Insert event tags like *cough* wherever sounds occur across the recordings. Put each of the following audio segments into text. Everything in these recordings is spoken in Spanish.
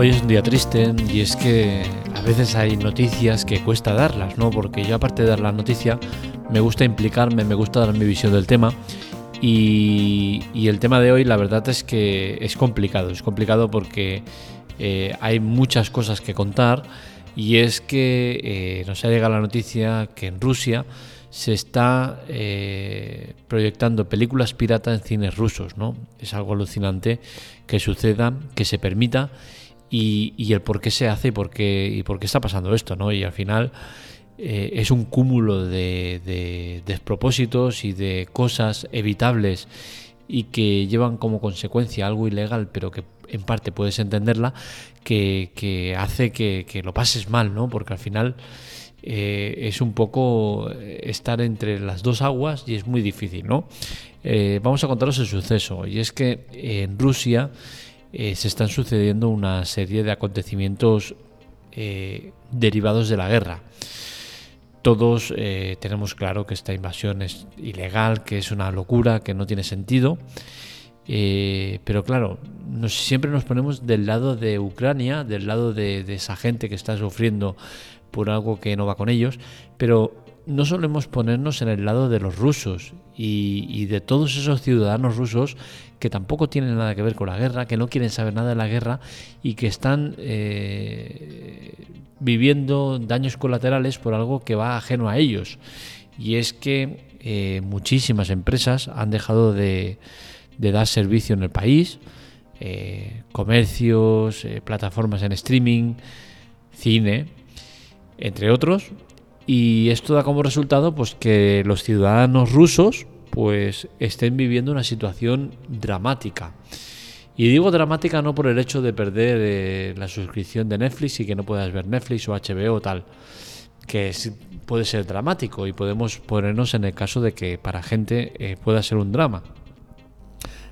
Hoy es un día triste y es que a veces hay noticias que cuesta darlas, ¿no? Porque yo aparte de dar la noticia, me gusta implicarme, me gusta dar mi visión del tema y, el tema de hoy la verdad es que es complicado, es complicado porque eh, hay muchas cosas que contar y es que eh, nos ha llegado la noticia que en Rusia se está eh, proyectando películas pirata en cines rusos, ¿no? Es algo alucinante que suceda, que se permita y, el por qué se hace y por qué, y por qué está pasando esto, ¿no? Y al final eh, es un cúmulo de, despropósitos y de cosas evitables y que llevan como consecuencia algo ilegal, pero que en parte puedes entenderla, que, hace que, lo pases mal, ¿no? Porque al final eh, es un poco estar entre las dos aguas y es muy difícil, ¿no? Eh, vamos a contaros el suceso, y es que en Rusia eh, se están sucediendo una serie de acontecimientos eh, derivados de la guerra. Todos eh, tenemos claro que esta invasión es ilegal, que es una locura, que no tiene sentido. pero claro, siempre nos ponemos del lado de Ucrania, del lado de, de esa gente que está sufriendo por algo que no va con ellos, pero no solemos ponernos en el lado de los rusos y, de todos esos ciudadanos rusos que tampoco tienen nada que ver con la guerra, que no quieren saber nada de la guerra y que están eh, viviendo daños colaterales por algo que va ajeno a ellos. Y es que eh, muchísimas empresas han dejado de, dar servicio en el país, eh, comercios, plataformas en streaming, cine, entre otros, y esto da como resultado pues que los ciudadanos rusos pues estén viviendo una situación dramática. Y digo dramática no por el hecho de perder eh, la suscripción de Netflix y que no puedas ver Netflix o HBO o tal, que puede ser dramático y podemos ponernos en el caso de que para gente eh, pueda ser un drama.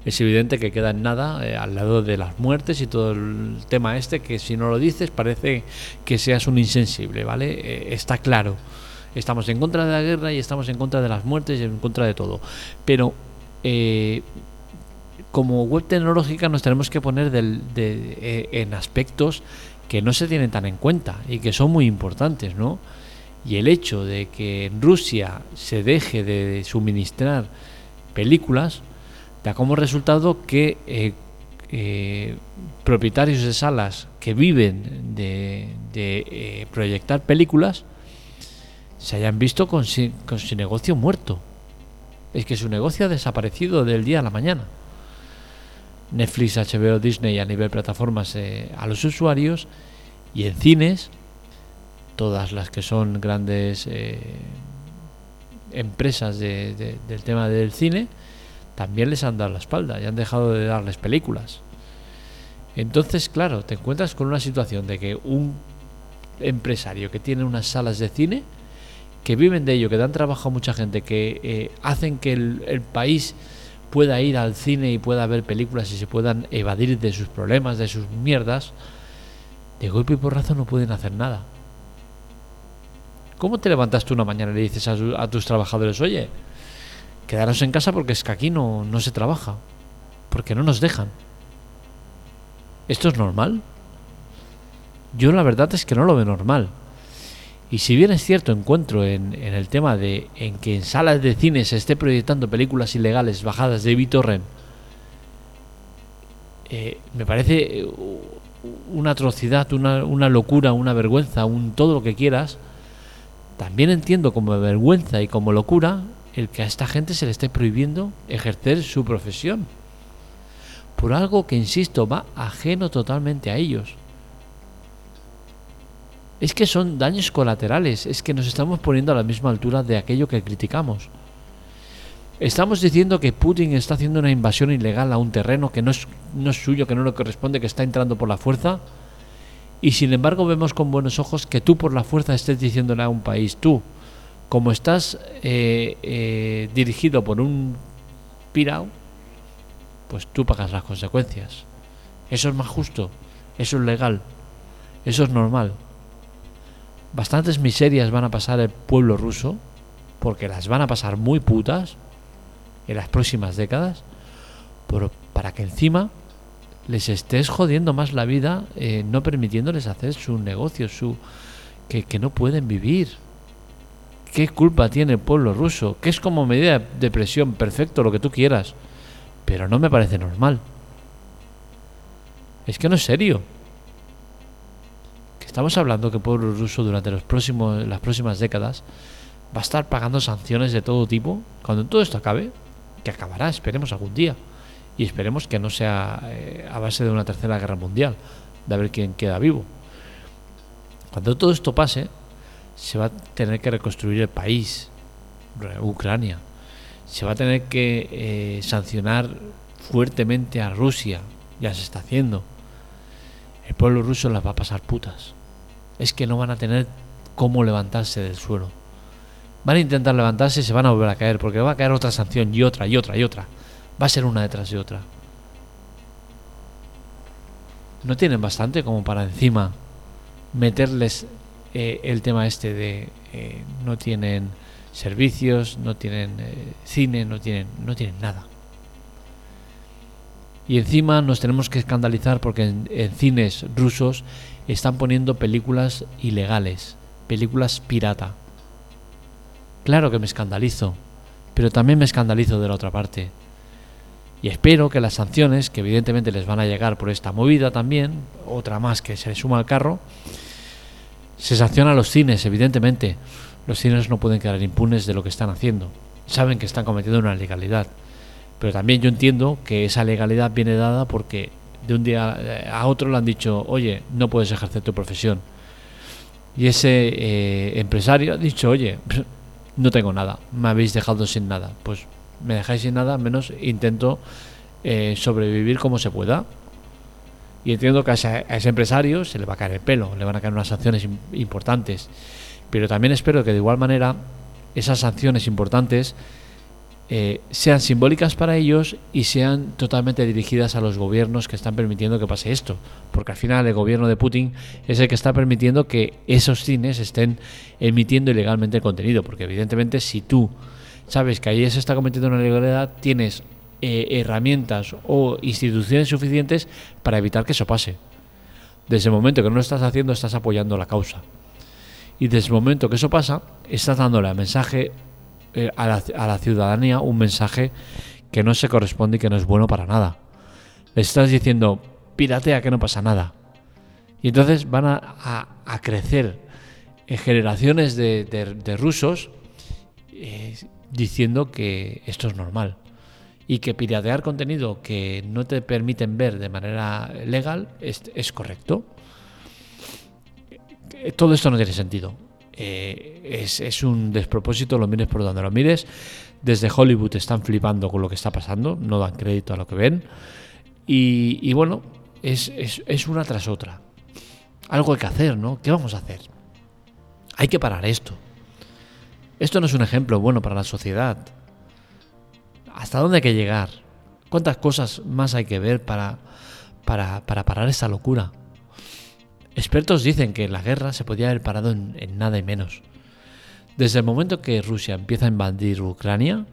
Es evidente que queda en nada eh, al lado de las muertes y todo el tema este que si no lo dices parece que seas un insensible, ¿vale? Eh, está claro. Estamos en contra de la guerra y estamos en contra de las muertes y en contra de todo. Pero eh, como web tecnológica nos tenemos que poner en aspectos que no se tienen tan en cuenta y que son muy importantes, ¿no? Y el hecho de que en Rusia se deje de suministrar películas, da como resultado que eh, eh, propietarios de salas que viven de, eh, proyectar películas se hayan visto con, con su negocio muerto. Es que su negocio ha desaparecido del día a la mañana. Netflix, HBO, Disney a nivel plataformas a los usuarios y en cines, todas las que son grandes empresas del tema del cine, también les han dado la espalda y han dejado de darles películas. Entonces, claro, te encuentras con una situación de que un empresario que tiene unas salas de cine, que viven de ello, que dan trabajo a mucha gente, que eh, hacen que el, país pueda ir al cine y pueda ver películas y se puedan evadir de sus problemas, de sus mierdas, de golpe y porrazo no pueden hacer nada. ¿Cómo te levantas tú una mañana y le dices a tus trabajadores, oye, quedaros en casa porque es que aquí no, no se trabaja, porque no nos dejan. ¿Esto es normal? Yo la verdad es que no lo veo normal. Y si bien es cierto, encuentro en, el tema de en que en salas de cine se esté proyectando películas ilegales bajadas de BitTorrent, eh, me parece eh, una atrocidad, una, una, locura, una vergüenza, un todo lo que quieras. También entiendo como vergüenza y como locura el que a esta gente se le esté prohibiendo ejercer su profesión. Por algo que, insisto, va ajeno totalmente a ellos. Es que son daños colaterales, es que nos estamos poniendo a la misma altura de aquello que criticamos. Estamos diciendo que Putin está haciendo una invasión ilegal a un terreno que no es, no es suyo, que no le corresponde, que está entrando por la fuerza. Y sin embargo vemos con buenos ojos que tú por la fuerza estés diciéndole a un país, tú, como estás eh, eh, dirigido por un pirao, pues tú pagas las consecuencias. Eso es más justo, eso es legal, eso es normal. Bastantes miserias van a pasar el pueblo ruso, porque las van a pasar muy putas en las próximas décadas, pero para que encima les estés jodiendo más la vida, eh, no permitiéndoles hacer su negocio, su que, que no pueden vivir. ¿Qué culpa tiene el pueblo ruso? Que es como medida de presión, perfecto, lo que tú quieras. Pero no me parece normal. Es que no es serio. Que estamos hablando que el pueblo ruso durante los próximos, las próximas décadas va a estar pagando sanciones de todo tipo. Cuando todo esto acabe, que acabará, esperemos algún día. Y esperemos que no sea eh, a base de una tercera guerra mundial, de ver quién queda vivo. Cuando todo esto pase, se va a tener que reconstruir el país, Ucrania. Se va a tener que eh, sancionar fuertemente a Rusia, ya se está haciendo. El pueblo ruso las va a pasar putas. Es que no van a tener cómo levantarse del suelo. Van a intentar levantarse y se van a volver a caer, porque va a caer otra sanción y otra y otra y otra. Va a ser una detrás de otra. No tienen bastante como para encima meterles eh, el tema este de eh, no tienen servicios, no tienen eh, cine, no tienen, no tienen nada. Y encima nos tenemos que escandalizar porque en, cines rusos están poniendo películas ilegales, películas pirata. Claro que me escandalizo, pero también me escandalizo de la otra parte. Y espero que las sanciones, que evidentemente les van a llegar por esta movida también, otra más que se le suma al carro, se sanciona a los cines, evidentemente. Los cines no pueden quedar impunes de lo que están haciendo. Saben que están cometiendo una legalidad. Pero también yo entiendo que esa legalidad viene dada porque de un día a otro le han dicho, oye, no puedes ejercer tu profesión. Y ese eh, empresario ha dicho, oye, *laughs* no tengo nada, me habéis dejado sin nada. Pues me dejáis sin nada, menos intento eh, sobrevivir como se pueda. Y entiendo que a ese, a empresario se le va a caer el pelo, le van a caer unas sanciones importantes. Pero también espero que de igual manera esas sanciones importantes eh, sean simbólicas para ellos y sean totalmente dirigidas a los gobiernos que están permitiendo que pase esto. Porque al final el gobierno de Putin es el que está permitiendo que esos cines estén emitiendo ilegalmente el contenido. Porque evidentemente si tú sabes que ahí se está cometiendo una ilegalidad, tienes eh, herramientas o instituciones suficientes para evitar que eso pase. Desde el momento que no lo estás haciendo, estás apoyando la causa. Y desde el momento que eso pasa, estás dándole mensaje eh, a, la, ciudadanía un mensaje que no se corresponde y que no es bueno para nada. Le estás diciendo, piratea que no pasa nada. Y entonces van a, crecer en generaciones de, rusos eh, diciendo que esto es normal y que piratear contenido que no te permiten ver de manera legal es, correcto. Todo esto no tiene sentido. Eh, es, un despropósito, lo mires por donde lo mires. Desde Hollywood están flipando con lo que está pasando, no dan crédito a lo que ven. Y, bueno, es, una tras otra. Algo hay que hacer, ¿no? ¿Qué vamos a hacer? Hay que parar esto. Esto no es un ejemplo bueno para la sociedad. ¿Hasta dónde hay que llegar? ¿Cuántas cosas más hay que ver para, para, para parar esta locura? Expertos dicen que la guerra se podía haber parado en, nada y menos. Desde el momento que Rusia empieza a invadir Ucrania,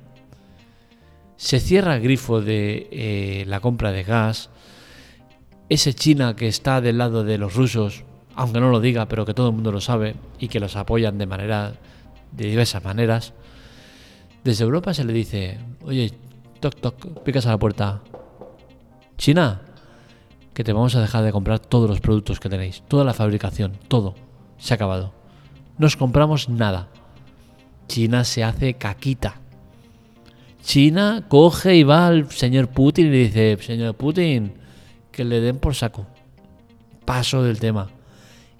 se cierra el grifo de eh, la compra de gas, ese China que está del lado de los rusos, aunque no lo diga, pero que todo el mundo lo sabe y que los apoyan de manera de diversas maneras. Desde Europa se le dice, oye, toc toc, picas a la puerta. China, que te vamos a dejar de comprar todos los productos que tenéis, toda la fabricación, todo. Se ha acabado. No os compramos nada. China se hace caquita. China coge y va al señor Putin y le dice, señor Putin, que le den por saco. Paso del tema.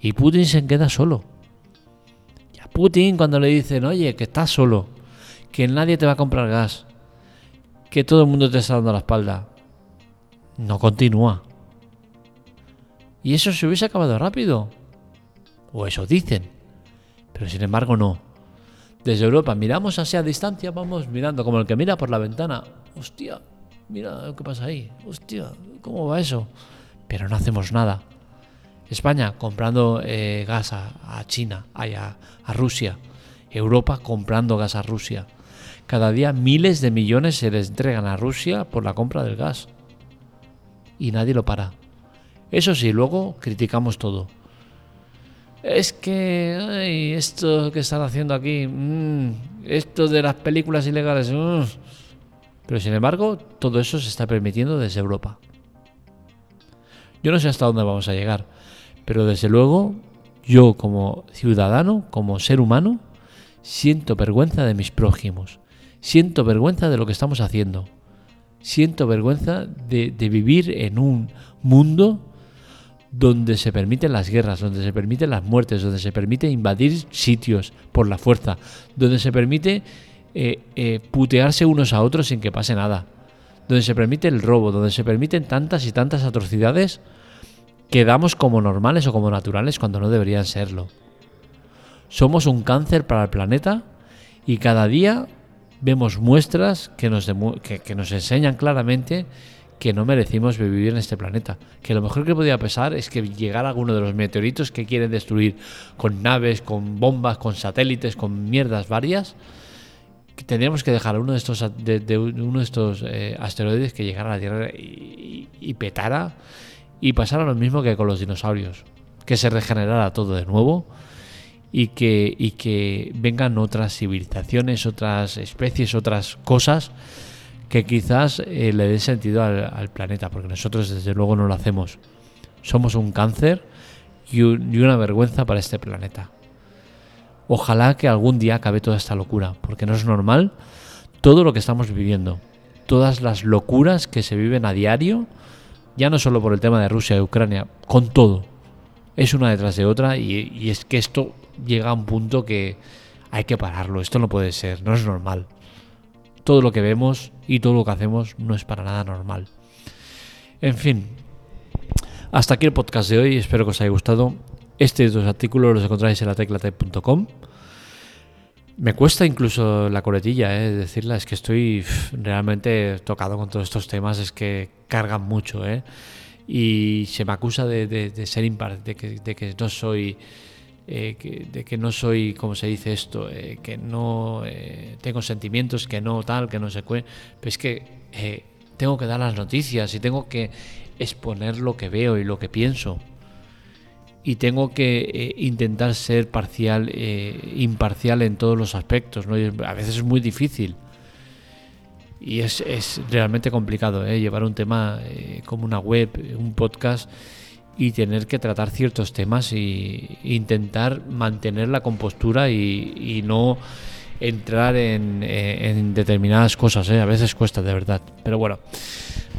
Y Putin se queda solo. Y a Putin cuando le dicen, oye, que estás solo, que nadie te va a comprar gas, que todo el mundo te está dando la espalda, no continúa. Y eso se hubiese acabado rápido. O eso dicen. Pero sin embargo no. Desde Europa miramos hacia distancia, vamos mirando como el que mira por la ventana. Hostia, mira lo que pasa ahí. Hostia, ¿cómo va eso? Pero no hacemos nada. España comprando eh, gas a, China, a, a Rusia. Europa comprando gas a Rusia. Cada día miles de millones se les entregan a Rusia por la compra del gas. y nadie lo para. Eso sí, luego criticamos todo. Es que ay, esto que están haciendo aquí, mm, esto de las películas ilegales, mm". pero sin embargo todo eso se está permitiendo desde Europa. Yo no sé hasta dónde vamos a llegar, pero desde luego yo como ciudadano, como ser humano, siento vergüenza de mis prójimos, siento vergüenza de lo que estamos haciendo, siento vergüenza de, vivir en un mundo donde se permiten las guerras, donde se permiten las muertes, donde se permite invadir sitios por la fuerza, donde se permite eh, eh, putearse unos a otros sin que pase nada, donde se permite el robo, donde se permiten tantas y tantas atrocidades que damos como normales o como naturales cuando no deberían serlo. Somos un cáncer para el planeta y cada día vemos muestras que nos, que nos enseñan claramente que no merecimos vivir en este planeta. Que lo mejor que podía pasar es que llegara alguno de los meteoritos que quieren destruir con naves, con bombas, con satélites, con mierdas varias. Que tendríamos que dejar uno de estos, uno de estos eh, asteroides que llegara a la Tierra y, petara y pasara lo mismo que con los dinosaurios. Que se regenerara todo de nuevo y que, y que vengan otras civilizaciones, otras especies, otras cosas que quizás eh, le dé sentido al, planeta, porque nosotros desde luego no lo hacemos. Somos un cáncer y, una vergüenza para este planeta. Ojalá que algún día acabe toda esta locura, porque no es normal todo lo que estamos viviendo, todas las locuras que se viven a diario, ya no solo por el tema de Rusia y Ucrania, con todo. Es una detrás de otra y, y es que esto llega a un punto que hay que pararlo, esto no puede ser, no es normal todo lo que vemos y todo lo que hacemos no es para nada normal. En fin, hasta aquí el podcast de hoy, espero que os haya gustado. Estos dos artículos los encontráis en la teclate.com. Me cuesta incluso la coletilla, ¿eh? decirla, es que estoy realmente tocado con todos estos temas, es que cargan mucho, ¿eh? y se me acusa de, ser impar, de que, de que no soy eh, de que no soy, como se dice esto, eh, que no eh, tengo sentimientos, que no tal, que no sé qué. Pero es que tengo que dar las noticias y tengo que exponer lo que veo y lo que pienso. Y tengo que intentar ser parcial, imparcial en todos los aspectos. a veces es muy difícil. Y es, es realmente complicado llevar un tema como una web, un podcast y tener que tratar ciertos temas e intentar mantener la compostura y, no entrar en, eh, determinadas cosas. ¿eh? A veces cuesta, de verdad. Pero bueno,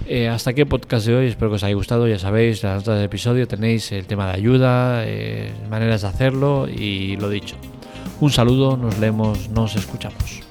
eh, hasta aquí el podcast de hoy. Espero que os haya gustado. Ya sabéis, en las notas del episodio tenéis el tema de ayuda, maneras de hacerlo y lo dicho. Un saludo, nos leemos, nos escuchamos.